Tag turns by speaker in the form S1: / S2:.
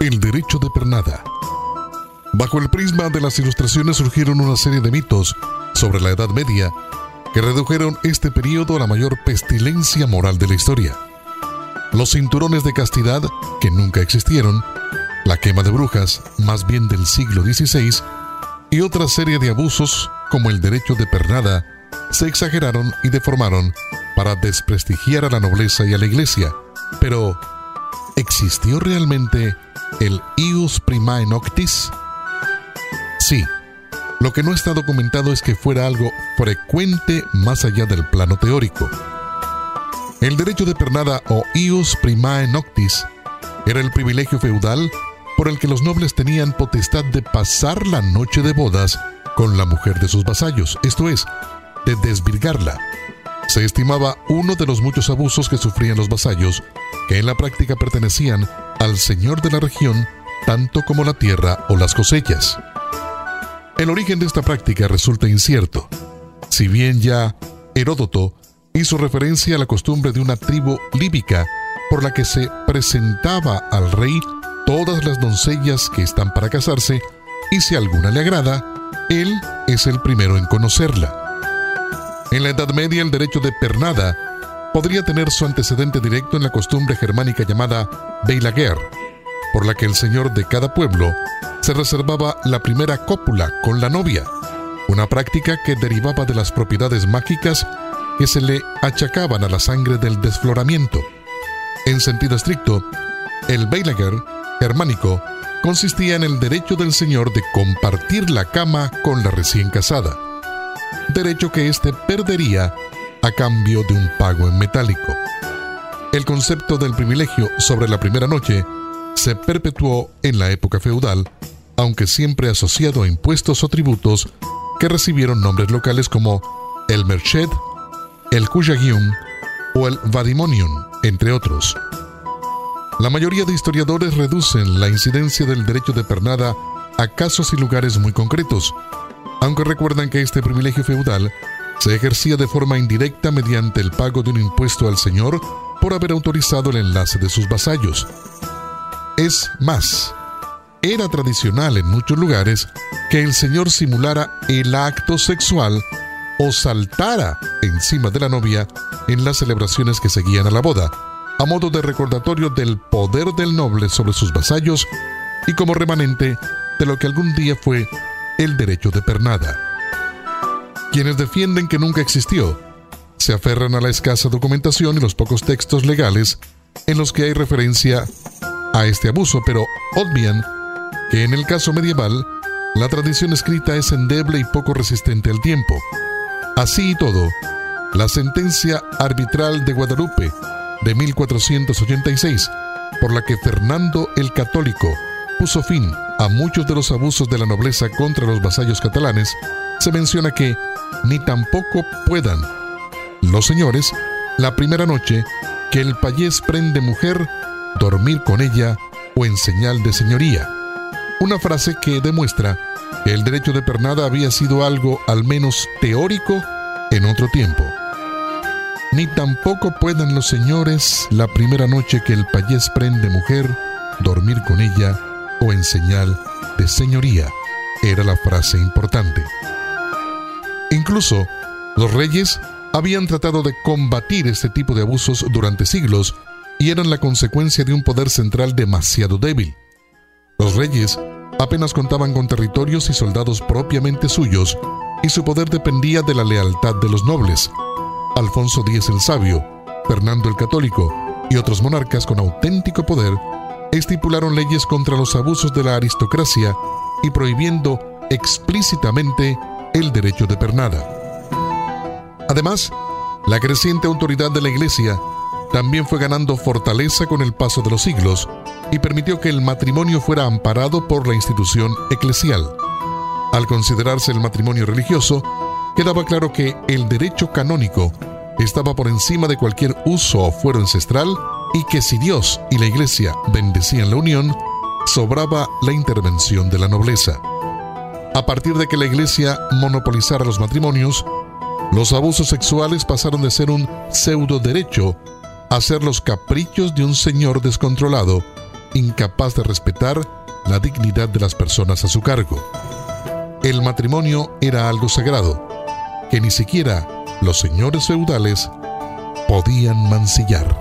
S1: El derecho de pernada. Bajo el prisma de las ilustraciones surgieron una serie de mitos sobre la Edad Media que redujeron este periodo a la mayor pestilencia moral de la historia. Los cinturones de castidad, que nunca existieron, la quema de brujas, más bien del siglo XVI, y otra serie de abusos, como el derecho de pernada, se exageraron y deformaron para desprestigiar a la nobleza y a la iglesia. Pero, ¿existió realmente el ius primae noctis? Sí. Lo que no está documentado es que fuera algo frecuente más allá del plano teórico. El derecho de pernada o ius primae noctis era el privilegio feudal por el que los nobles tenían potestad de pasar la noche de bodas con la mujer de sus vasallos, esto es, de desvirgarla. Se estimaba uno de los muchos abusos que sufrían los vasallos, que en la práctica pertenecían al señor de la región tanto como la tierra o las cosechas. El origen de esta práctica resulta incierto, si bien ya Heródoto hizo referencia a la costumbre de una tribu líbica por la que se presentaba al rey todas las doncellas que están para casarse y si alguna le agrada, él es el primero en conocerla. En la Edad Media el derecho de pernada podría tener su antecedente directo en la costumbre germánica llamada Beilager, por la que el señor de cada pueblo se reservaba la primera cópula con la novia, una práctica que derivaba de las propiedades mágicas que se le achacaban a la sangre del desfloramiento. En sentido estricto, el Beilager germánico consistía en el derecho del señor de compartir la cama con la recién casada, derecho que éste perdería a cambio de un pago en metálico. El concepto del privilegio sobre la primera noche se perpetuó en la época feudal, aunque siempre asociado a impuestos o tributos que recibieron nombres locales como el Merched, el Cuyagium o el Vadimonium, entre otros. La mayoría de historiadores reducen la incidencia del derecho de pernada a casos y lugares muy concretos, aunque recuerdan que este privilegio feudal se ejercía de forma indirecta mediante el pago de un impuesto al señor por haber autorizado el enlace de sus vasallos. Es más, era tradicional en muchos lugares que el señor simulara el acto sexual o saltara encima de la novia en las celebraciones que seguían a la boda, a modo de recordatorio del poder del noble sobre sus vasallos y como remanente de lo que algún día fue el derecho de pernada. Quienes defienden que nunca existió se aferran a la escasa documentación y los pocos textos legales en los que hay referencia a este abuso, pero obvian que en el caso medieval la tradición escrita es endeble y poco resistente al tiempo. Así y todo, la sentencia arbitral de Guadalupe de 1486, por la que Fernando el Católico puso fin a muchos de los abusos de la nobleza contra los vasallos catalanes, se menciona que ni tampoco puedan los señores la primera noche que el payés prende mujer dormir con ella o en señal de señoría. Una frase que demuestra que el derecho de pernada había sido algo al menos teórico en otro tiempo. Ni tampoco pueden los señores la primera noche que el payés prende mujer dormir con ella o en señal de señoría, era la frase importante. Incluso los reyes habían tratado de combatir este tipo de abusos durante siglos y eran la consecuencia de un poder central demasiado débil. Los reyes apenas contaban con territorios y soldados propiamente suyos, y su poder dependía de la lealtad de los nobles. Alfonso X el Sabio, Fernando el Católico y otros monarcas con auténtico poder estipularon leyes contra los abusos de la aristocracia y prohibiendo explícitamente el derecho de pernada. Además, la creciente autoridad de la Iglesia también fue ganando fortaleza con el paso de los siglos y permitió que el matrimonio fuera amparado por la institución eclesial. Al considerarse el matrimonio religioso, quedaba claro que el derecho canónico estaba por encima de cualquier uso o fuero ancestral y que si Dios y la Iglesia bendecían la unión, sobraba la intervención de la nobleza. A partir de que la Iglesia monopolizara los matrimonios, los abusos sexuales pasaron de ser un pseudo derecho a ser los caprichos de un señor descontrolado incapaz de respetar la dignidad de las personas a su cargo. El matrimonio era algo sagrado, que ni siquiera los señores feudales podían mancillar.